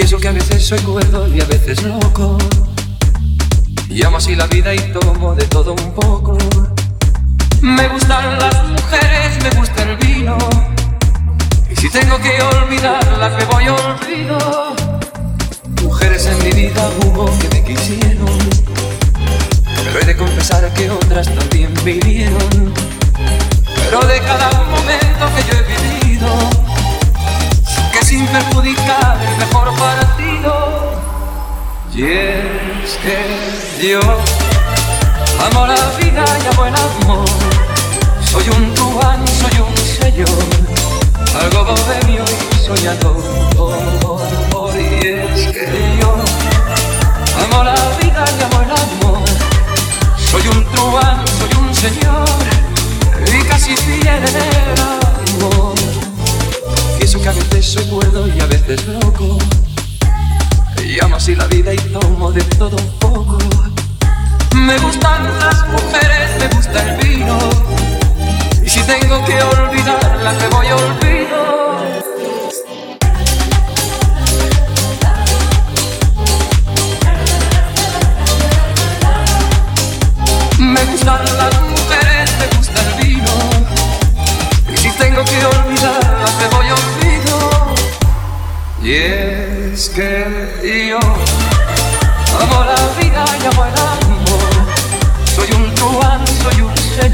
Confieso que a veces soy cuerdo y a veces loco. Y amo así la vida y tomo de todo un poco. Me gustan las mujeres, me gusta el vino. Y si tengo que olvidarlas, me voy olvido. Mujeres en mi vida hubo que me quisieron. Pero he de confesar que otras también vinieron. Pero de cada momento que yo he vivido, que sin perjudicar. Y es que yo amo la vida y amo el amor. Soy un truán, soy un señor, algo bohemio y soñador. Y es que yo amo la vida y amo el amor. Soy un truán, soy un señor y casi fiel en el amor. Pienso que a veces soy cuerdo y a veces loco. Así la vida y tomo de todo un poco. Me gustan las mujeres, me gusta el vino. Y si tengo que olvidarlas, me voy a olvido. Me gustan las mujeres, me gusta el vino. Y si tengo que olvidarlas, me voy a olvido. Y que yo amo la vida y amo el amor. Soy un truán, soy un señor,